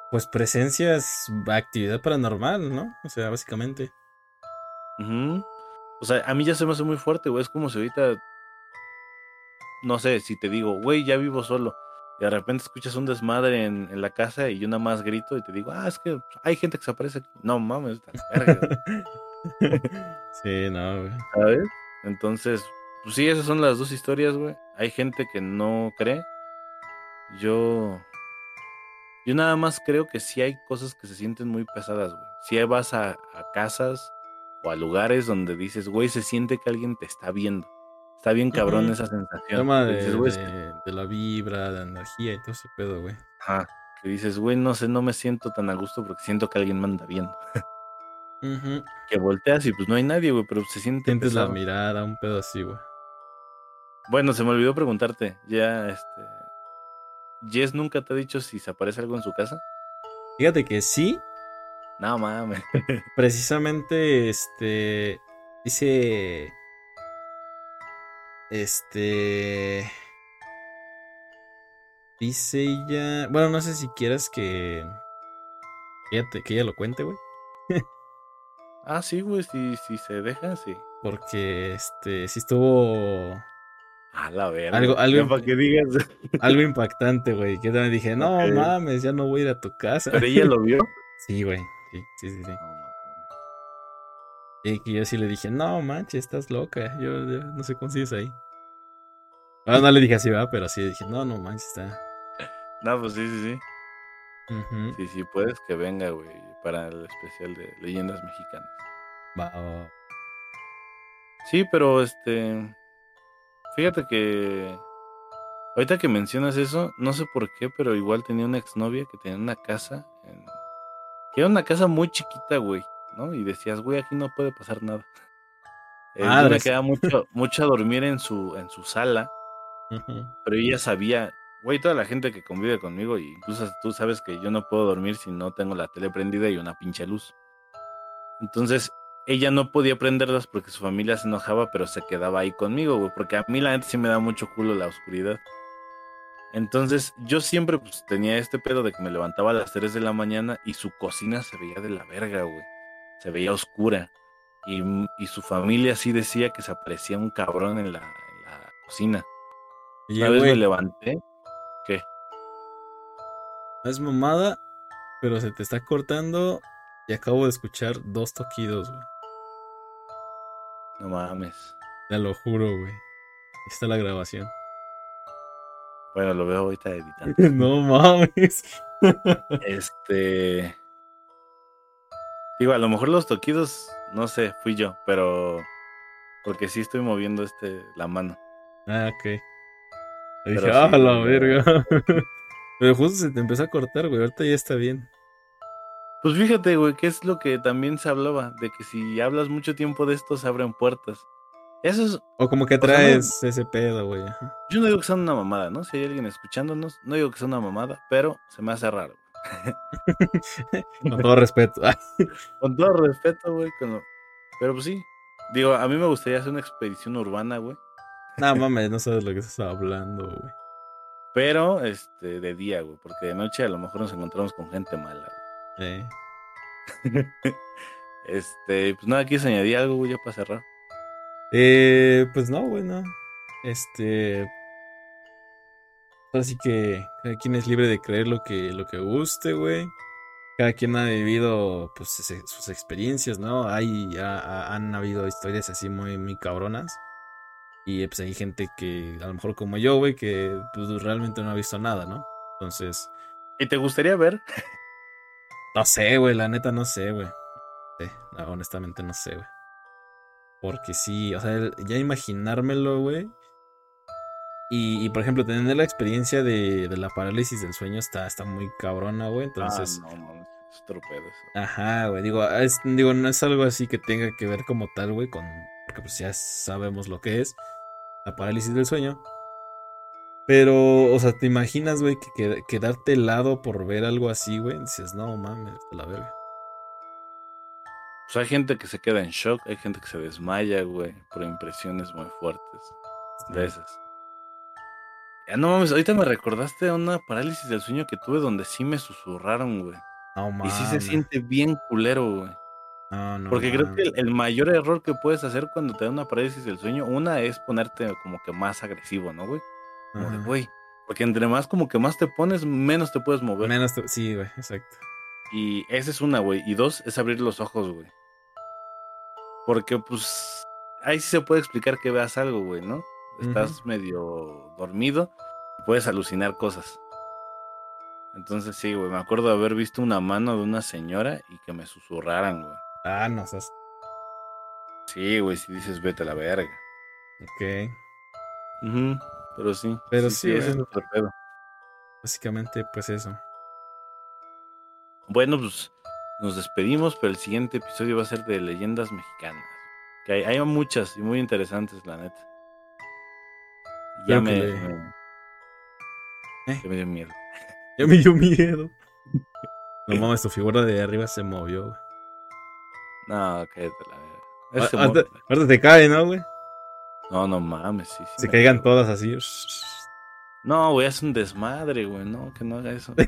Pues presencia es actividad paranormal, ¿no? O sea, básicamente. O sea, a mí ya se me hace muy fuerte, güey. Es como si ahorita, no sé, si te digo, güey, ya vivo solo. Y de repente escuchas un desmadre en, en la casa y yo nada más grito y te digo, ah, es que hay gente que se aparece aquí. No mames, verga, <laughs> sí, no, güey. ¿sabes? Entonces, pues sí, esas son las dos historias, güey. Hay gente que no cree. Yo. Yo nada más creo que sí hay cosas que se sienten muy pesadas, güey. Si vas a, a casas o a lugares donde dices, güey, se siente que alguien te está viendo. Está bien cabrón esa sensación. Tema Que de, dices, güey, de- de la vibra, de la energía y todo ese pedo, güey. ajá, que dices, güey, no sé, no me siento tan a gusto porque siento que alguien me anda viendo. Que volteas y pues no hay nadie, güey, pero se siente Sientes la mirada, un pedo así, güey. Bueno, se me olvidó preguntarte. Ya, este. ¿Jess nunca te ha dicho si se aparece algo en su casa? Fíjate que sí, No mames. <laughs> precisamente, este, dice, este, dice ella, bueno, no sé si quieras que, que ella, te- que ella lo cuente, güey, <laughs> Ah, sí, güey, si, si se deja, sí. porque, este, sí estuvo A la verga. Algo- algo para que digas. <laughs> algo impactante, güey, que también dije, no mames, ya no voy a ir a tu casa. Pero ella lo vio. Sí, güey, sí, sí, sí, sí. Y que yo sí le dije, no manches, estás loca. Yo, yo no sé cómo sigues ahí. Ahora no le dije así, va, pero sí dije, no, no manches, está. <laughs> No, pues sí, sí, sí. Ujú. Sí, sí, puedes que venga, güey, para el especial de leyendas mexicanas. Va, va. Sí, pero este. Fíjate que. Ahorita que mencionas eso, no sé por qué, pero igual tenía una exnovia que tenía una casa. En... Que era una casa muy chiquita, güey, ¿no? Y decías, güey, aquí no puede pasar nada. <laughs> Eh, yo me Madres. quedaba mucho, mucho a dormir en su, en su sala, pero ella sabía, güey, toda la gente que convive conmigo, y incluso tú sabes que yo no puedo dormir si no tengo la tele prendida y una pinche luz. Entonces, ella no podía prenderlas porque su familia se enojaba, pero se quedaba ahí conmigo, güey, porque a mí la neta sí me da mucho culo la oscuridad. Entonces, yo siempre pues tenía este pedo de que me levantaba a las 3 de la mañana y su cocina se veía de la verga, güey. Se veía oscura. Y, y su familia sí decía que se aparecía un cabrón en la, en la cocina. Y Una vez me levanté. ¿Qué? no es mamada, pero se te está cortando y acabo de escuchar dos toquidos, güey. No mames. Te lo juro, güey. Ahí está la grabación. Bueno, lo veo ahorita editando. <laughs> no mames. Este. Digo, a lo mejor los toquidos, no sé, fui yo, pero. Porque sí estoy moviendo este la mano. ah, ok. Dije, ah, sí, la verga. <laughs> Pero justo se te empezó a cortar, güey. Ahorita ya está bien. Pues fíjate, güey, que es lo que también se hablaba, de que si hablas mucho tiempo de esto, se abren puertas. Eso es. O como que sea, no- traes ese pedo, güey. Yo no digo que sea una mamada, ¿no? Si hay alguien escuchándonos, no digo que sea una mamada, pero se me hace raro. Con todo respeto. <laughs> <laughs> Con todo respeto, güey. lo- Pero pues sí. Digo, a mí me gustaría hacer una expedición urbana, güey. No mames, no sabes lo que estás hablando, güey. Pero, este, de día, güey, porque de noche a lo mejor nos encontramos con gente mala. Eh. güey. <laughs> este, pues nada, ¿quieres añadir algo, güey, ya para cerrar? Eh, pues no, güey, no. Este. Así que cada quien es libre de creer lo que, lo que guste, güey. Cada quien ha vivido pues, sus experiencias, ¿no? Hay, ha- ha- han habido historias así muy, muy cabronas. Y pues hay gente que, a lo mejor como yo, güey, que pues, realmente no ha visto nada, ¿no? Entonces, ¿Y te gustaría ver? no sé, güey, la neta no sé, güey. Sí, no, honestamente no sé, güey. Porque sí, o sea, ya imaginármelo, güey. Y, y, por ejemplo, tener la experiencia de, de la parálisis del sueño está, está muy cabrona, güey. Entonces, Ah, no, mames, es eso. ajá, güey. Digo, es- digo, no es algo así que tenga que ver como tal, güey, con. Porque pues ya sabemos lo que es la parálisis del sueño. Pero, o sea, ¿te imaginas, güey, que, que- quedarte helado por ver algo así, güey? Dices, no mames, la verga. Pues hay gente que se queda en shock, hay gente que se desmaya, güey, por impresiones muy fuertes de esas. Ya no mames, ahorita me recordaste a una parálisis del sueño que tuve donde sí me susurraron, güey. No Y mames. sí se siente bien culero, güey. No, no. Porque creo que el, mayor error que puedes hacer cuando te da una parálisis del sueño, una es ponerte como que más agresivo, ¿no, güey? Como de, güey. Porque entre más como que más te pones, menos te puedes mover. Menos te- Sí, güey, exacto. Y esa es una, güey. Y dos, es abrir los ojos, güey. Porque, pues, ahí sí se puede explicar que veas algo, güey, ¿no? Estás medio dormido y puedes alucinar cosas. Entonces, sí, güey, me acuerdo de haber visto una mano de una señora y que me susurraran, güey. Ah, no, seas. Sí, güey, si dices vete a la verga. Ok. Ujú, Pero sí. Pero sí, ese es otro pedo. Básicamente, pues eso. Bueno, pues nos despedimos, pero el siguiente episodio va a ser de leyendas mexicanas. Que hay, hay muchas y muy interesantes, la neta. Ya me, le- me- ¿Eh? ya me dio miedo. Ya me dio miedo. <laughs> No mames, tu figura de arriba se movió, güey. No, cállate la verga. Ah, Ahorita te cae, ¿no, güey? No, no mames, sí, sí. Se caigan todas así. No, güey, es un desmadre, güey. No, que no haga eso. <laughs>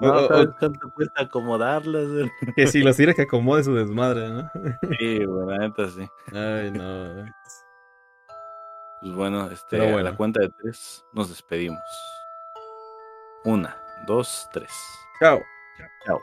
No, o- ¿sabes o- cuánto cuesta acomodarlas? <laughs> Que si los tira que acomode su desmadre, ¿no? Sí, la neta sí. Ay, no. Pues bueno, este, Pero a bueno. la cuenta de tres nos despedimos. Una, dos, tres. Chao. Chao.